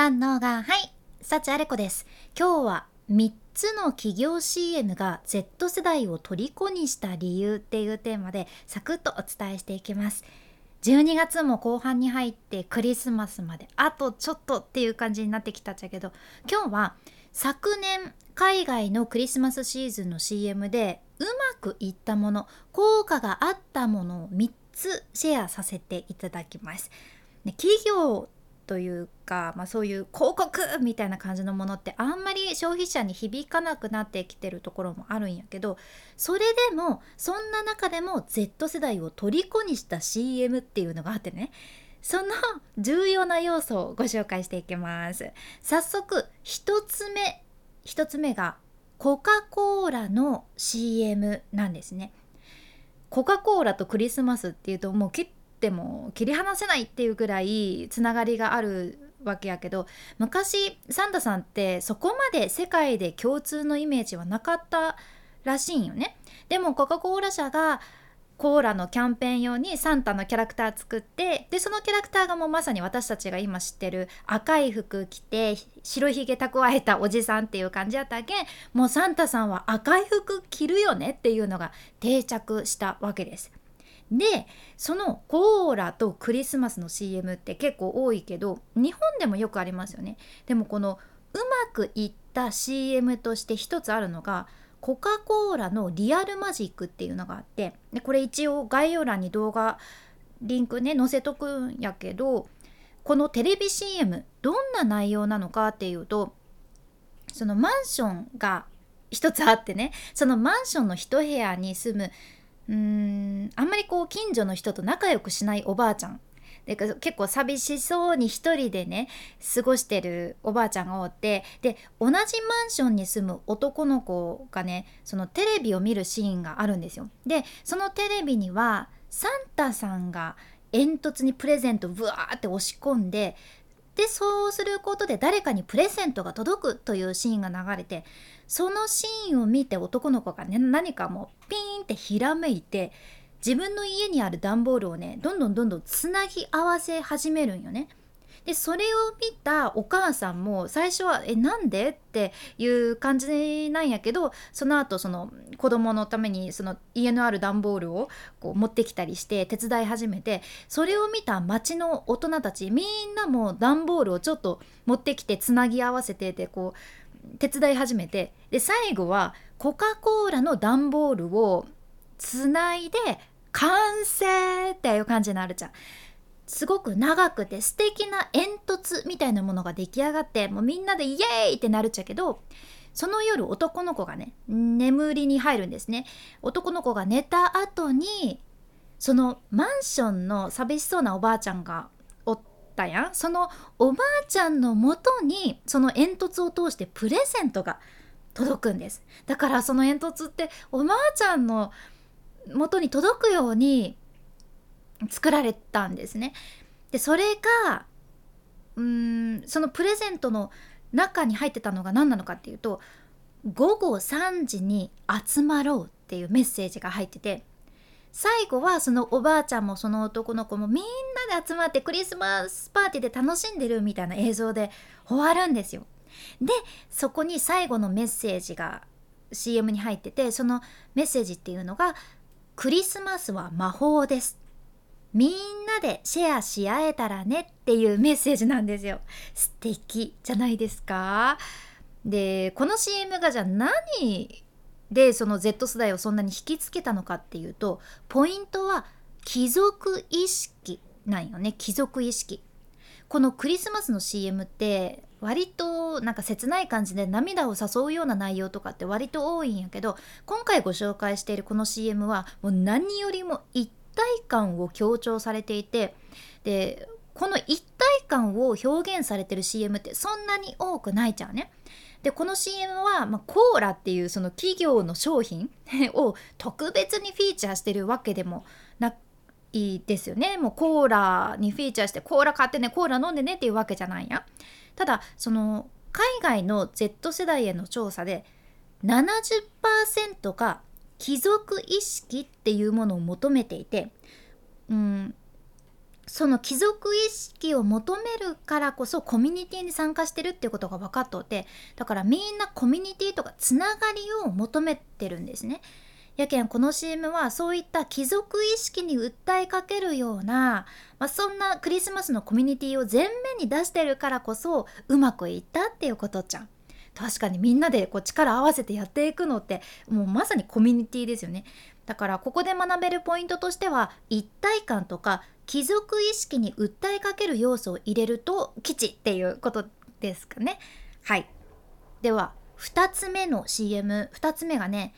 三能がはい幸あれ子です。今日は3つの企業 CM が Z 世代を虜にした理由っていうテーマでサクッとお伝えしていきます。12月も後半に入ってクリスマスまであとちょっとっていう感じになってきたっちゃけど今日は昨年海外のクリスマスシーズンの CM でうまくいったもの効果があったものを3つシェアさせていただきます。企業というか、まあ、そういう広告みたいな感じのものってあんまり消費者に響かなくなってきてるところもあるんやけどそれでもそんな中でも Z 世代を虜にした CM っていうのがあってね。その重要な要素をご紹介していきます。早速1つ目1つ目がコカ・コーラの CM なんですね。コカ・コーラとクリスマスっていうともう結っても切り離せないっていうぐらいつながりがあるわけやけど昔サンタさんってそこまで世界で共通のイメージはなかったらしいんよね。でもコカ・コーラ社がコーラのキャンペーン用にサンタのキャラクター作ってでそのキャラクターがもうまさに私たちが今知ってる赤い服着て白ひげ蓄えたおじさんっていう感じやったけんもうサンタさんは赤い服着るよねっていうのが定着したわけです。でそのコーラとクリスマスの CM って結構多いけど日本でもよくありますよね。でもこのうまくいった CM として一つあるのがコカ・コーラのリアルマジックっていうのがあってでこれ一応概要欄に動画リンクね載せとくんやけどこのテレビ CM どんな内容なのかっていうとそのマンションが一つあってねそのマンションの一部屋に住むうんあんまりこう近所の人と仲良くしないおばあちゃんで結構寂しそうに一人でね過ごしてるおばあちゃんがおってで同じマンションに住む男の子がねそのテレビを見るシーンがあるんですよ。でそのテレビにはサンタさんが煙突にプレゼントブワーって押し込んででそうすることで誰かにプレゼントが届くというシーンが流れてそのシーンを見て男の子がね何かもうピーンってひらめいて自分の家にある段ボールをねどんどんどんどんつなぎ合わせ始めるんよね。でそれを見たお母さんも最初は「えなんで?」っていう感じなんやけどその後その子供のためにその家のある段ボールをこう持ってきたりして手伝い始めてそれを見た町の大人たちみんなも段ボールをちょっと持ってきてつなぎ合わせててこう手伝い始めてで最後はコカ・コーラの段ボールをつないで完成っていう感じになるじゃん。すごく長くて素敵な煙突みたいなものが出来上がってもうみんなでイエーイってなるっちゃけどその夜男の子がね眠りに入るんですね。男の子が寝た後にそのマンションの寂しそうなおばあちゃんがおったやん。そのおばあちゃんのもとにその煙突を通してプレゼントが届くんです。だからその煙突っておばあちゃんの元に届くように作られたんですね。でそれがうーんそのプレゼントの中に入ってたのが何なのかっていうと午後3時に集まろうっていうメッセージが入ってて最後はそのおばあちゃんもその男の子もみんなで集まってクリスマスパーティーで楽しんでるみたいな映像で終わるんですよ。でそこに最後のメッセージが CM に入っててそのメッセージっていうのが「クリスマスは魔法です」みんなでシェアし合えたらねっていうメッセージなんですよ。素敵じゃないですか。でこの CM がじゃあ何でその Z 世代をそんなに引きつけたのかっていうとポイントは貴族意識なんよね。貴族意識。このクリスマスの CM って割となんか切ない感じで涙を誘うような内容とかって割と多いんやけど今回ご紹介しているこの CM はもう何よりも一体感を強調されていてでこの一体感を表現されてる CM ってそんなに多くないじゃんね。でこの CM は、まあ、コーラっていうその企業の商品 を特別にフィーチャーしてるわけでもないですよね。もうコーラにフィーチャーしてコーラ買ってねコーラ飲んでねっていうわけじゃないや。ただその海外の Z 世代への調査で70%が貴族意識っていうものを求めていて、うん、その貴族意識を求めるからこそコミュニティに参加してるっていうことが分かっとってだからみんなコミュニティとかつながりを求めてるんですね。やけんこの CM はそういった貴族意識に訴えかけるような、まあ、そんなクリスマスのコミュニティを前面に出してるからこそうまくいったっていうことじゃん。確かにみんなでこう力合わせてやっていくのってもうまさにコミュニティですよね。だからここで学べるポイントとしては一体感とか貴族意識に訴えかける要素を入れると基地っていうことですかね。はい。では2つ目の CM2 つ目がね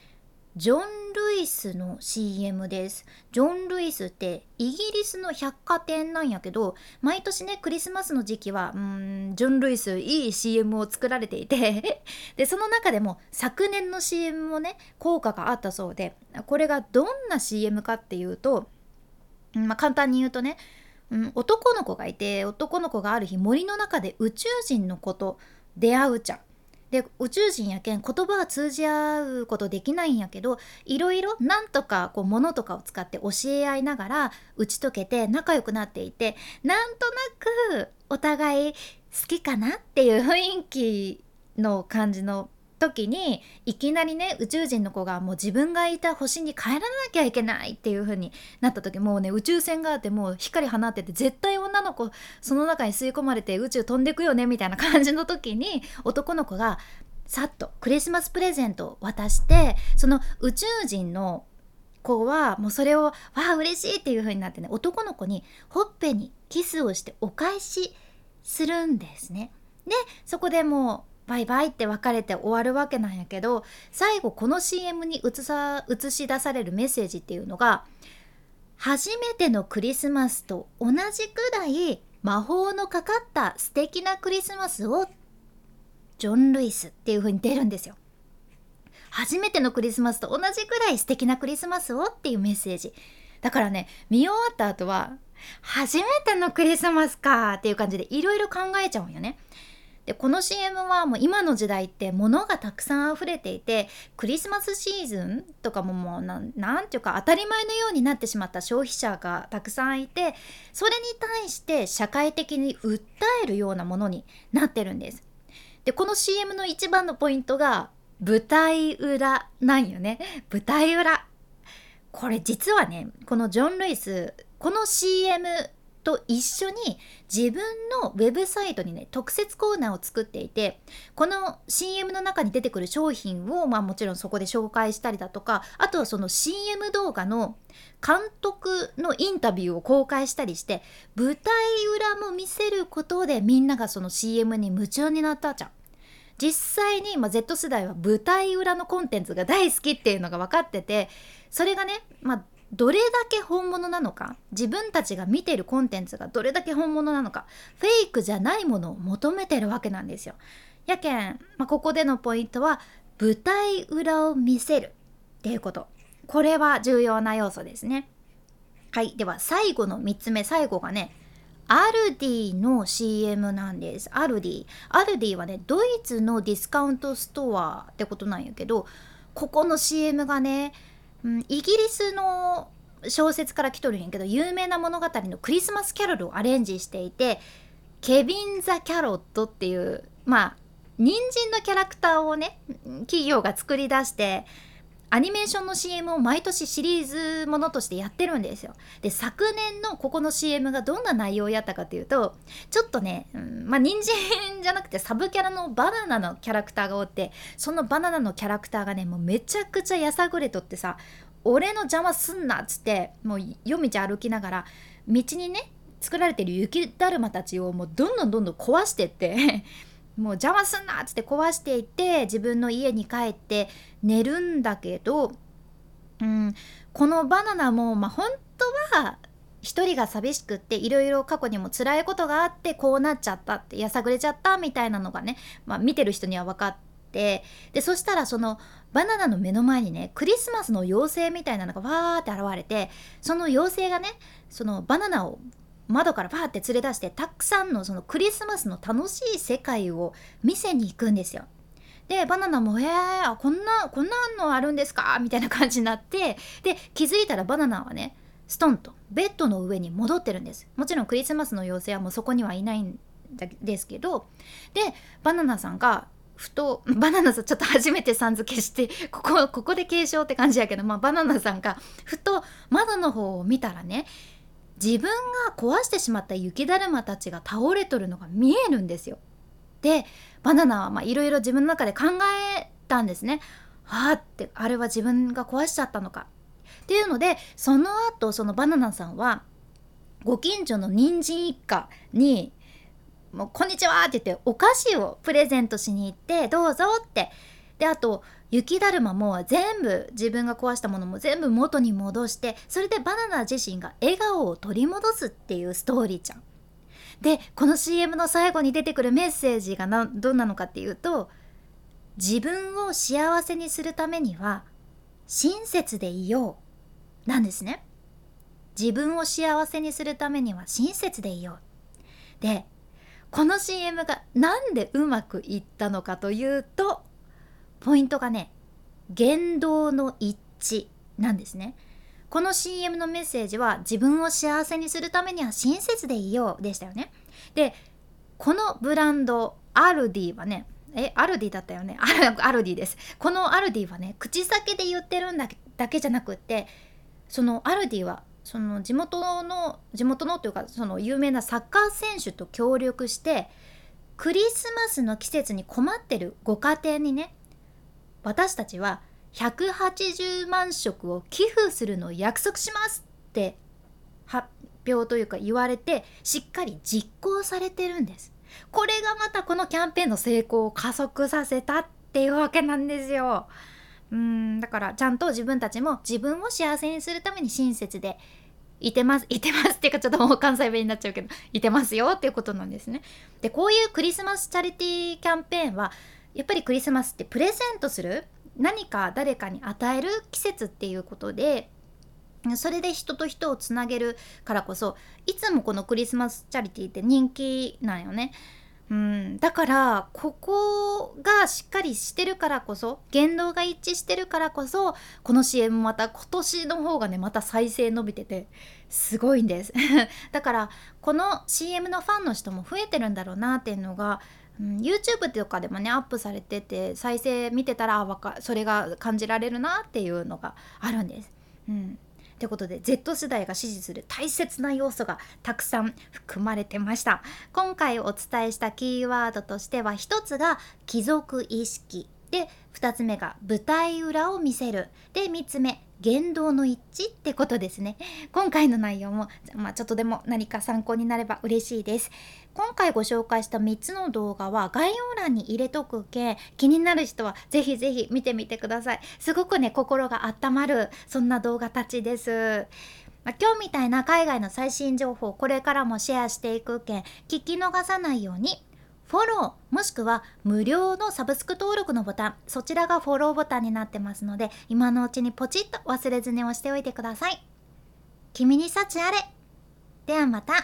ジョン・ルイスの CM です。ジョン・ルイスってイギリスの百貨店なんやけど毎年ねクリスマスの時期はうんジョン・ルイスいい CM を作られていて でその中でも昨年の CM もね効果があったそうでこれがどんな CM かっていうと、まあ、簡単に言うとね、うん、男の子がいて男の子がある日森の中で宇宙人の子と出会うちゃん。で宇宙人やけん言葉は通じ合うことできないんやけどいろいろなんとかこう物とかを使って教え合いながら打ち解けて仲良くなっていてなんとなくお互い好きかなっていう雰囲気の感じの時にいきなりね宇宙人の子がもう自分がいた星に帰らなきゃいけないっていう風になった時もうね宇宙船があってもう光放ってて絶対女の子その中に吸い込まれて宇宙飛んでくよねみたいな感じの時に男の子がさっとクリスマスプレゼントを渡してその宇宙人の子はもうそれを「わあ嬉しい」っていう風になってね男の子にほっぺにキスをしてお返しするんですね。でそこでもうバイバイって別れて終わるわけなんやけど最後この CM に映さ映し出されるメッセージっていうのが初めてのクリスマスと同じくらい魔法のかかった素敵なクリスマスをジョン・ルイスっていう風に出るんですよ。初めてのクリスマスと同じくらい素敵なクリスマスをっていうメッセージ。だからね見終わった後は初めてのクリスマスかっていう感じでいろいろ考えちゃうんよね。でこの CM はもう今の時代って物がたくさん溢れていてクリスマスシーズンとかももう何て言うか当たり前のようになってしまった消費者がたくさんいてそれに対して社会的に訴えるようなものになってるんです。でこの CM の一番のポイントが舞台裏なんよね舞台裏これ実はねこのジョン・ルイスこの CM と一緒に自分のウェブサイトにね特設コーナーを作っていてこの CM の中に出てくる商品をまあもちろんそこで紹介したりだとかあとはその CM 動画の監督のインタビューを公開したりして舞台裏も見せることでみんながその CM に夢中になったじゃん。実際に、まあ、Z 世代は舞台裏のコンテンツが大好きっていうのが分かっててそれがね、まあ、どれだけ本物なのか自分たちが見てるコンテンツがどれだけ本物なのかフェイクじゃないものを求めてるわけなんですよ。やけん、まあ、ここでのポイントは舞台裏を見せるっていうことこれは重要な要素ですね。はいでは最後の3つ目最後がねアルディの CM なんです。アルディ。アルディはね、ドイツのディスカウントストアってことなんやけど、ここの CM がね、うん、イギリスの小説から来とるんやけど有名な物語のクリスマスキャロルをアレンジしていてケビン・ザ・キャロットっていうまあ人参のキャラクターをね企業が作り出してアニメーションの CM を毎年シリーズものとしてやってるんですよ。で昨年のここの CM がどんな内容やったかというとちょっとね、うん、まあ人参じゃなくてサブキャラのバナナのキャラクターがおってそのバナナのキャラクターがねもうめちゃくちゃやさぐれとってさ俺の邪魔すんなっつってもう夜道歩きながら道にね作られてる雪だるまたちをもうどんどんどんどん壊してってもう邪魔すんなっつって壊していって自分の家に帰って寝るんだけど、うん、このバナナも、まあ、本当は一人が寂しくっていろいろ過去にも辛いことがあってこうなっちゃったってやさぐれちゃったみたいなのがね、まあ、見てる人には分かってでそしたらそのバナナの目の前にねクリスマスの妖精みたいなのがわーって現れてその妖精がねそのバナナを窓からバーって連れ出してたくさんのそのクリスマスの楽しい世界を見せに行くんですよ。でバナナも「えー、こんなこんなのあるんですか?」みたいな感じになってで気づいたらバナナはねストンとベッドの上に戻ってるんですもちろんクリスマスの妖精はもうそこにはいないんですけどでバナナさんがふと バナナさんちょっと初めてさん付けしてここここで継承って感じやけど、まあ、バナナさんがふと窓の方を見たらね自分が壊してしまった雪だるまたちが倒れとるのが見えるんですよ。でバナナはいろいろ自分の中で考えたんですね。はあってあれは自分が壊しちゃったのか。っていうのでその後そのバナナさんはご近所の人参一家に「もうこんにちは!」って言ってお菓子をプレゼントしに行って「どうぞ」ってであと雪だるまも全部自分が壊したものも全部元に戻してそれでバナナ自身が笑顔を取り戻すっていうストーリーちゃん。でこの CM の最後に出てくるメッセージがなどんなのかっていうと自分を幸せにするためには親切でいようなんですね。自分を幸せにするためには親切でいよう。でこの CM がなんでうまくいったのかというとポイントがね言動の一致なんですね。この CM のメッセージは自分を幸せにするためには親切でいようでしたよね。でこのブランドアルディはねえアルディだったよね？アルディです。このアルディはね口先で言ってるんだだけじゃなくってそのアルディはその地元の地元のというかその有名なサッカー選手と協力してクリスマスの季節に困ってるご家庭にね私たちは180万食を寄付するのを約束しますって発表というか言われてしっかり実行されてるんです。これがまたこのキャンペーンの成功を加速させたっていうわけなんですよ。うんだからちゃんと自分たちも自分を幸せにするために親切でいてますいてますっていうかちょっともう関西弁になっちゃうけどいてますよっていうことなんですね。でこういうクリスマスチャリティーキャンペーンはやっぱりクリスマスってプレゼントする何か誰かに与える季節っていうことでそれで人と人をつなげるからこそいつもこのクリスマスチャリティーって人気なんよね。うん、だからここがしっかりしてるからこそ言動が一致してるからこそこの CM また今年の方がねまた再生伸びててすごいんです だからこの CM のファンの人も増えてるんだろうなっていうのがうん、YouTube とかでもねアップされてて再生見てたらわかそれが感じられるなっていうのがあるんです。うん。ということで Z 世代が支持する大切な要素がたくさん含まれてました。今回お伝えしたキーワードとしては1つが貴族意識。で2つ目が舞台裏を見せる。で3つ目言動の一致ってことですね。今回の内容も、まあ、ちょっとでも何か参考になれば嬉しいです。今回ご紹介した3つの動画は概要欄に入れとくけ気になる人はぜひぜひ見てみてください。すごくね心が温まるそんな動画たちです。まあ、今日みたいな海外の最新情報これからもシェアしていくけん聞き逃さないようにフォローもしくは無料のサブスク登録のボタンそちらがフォローボタンになってますので今のうちにポチッと忘れずに押しておいてください。君に幸あれ。ではまた。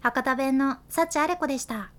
博多弁の幸あれ子でした。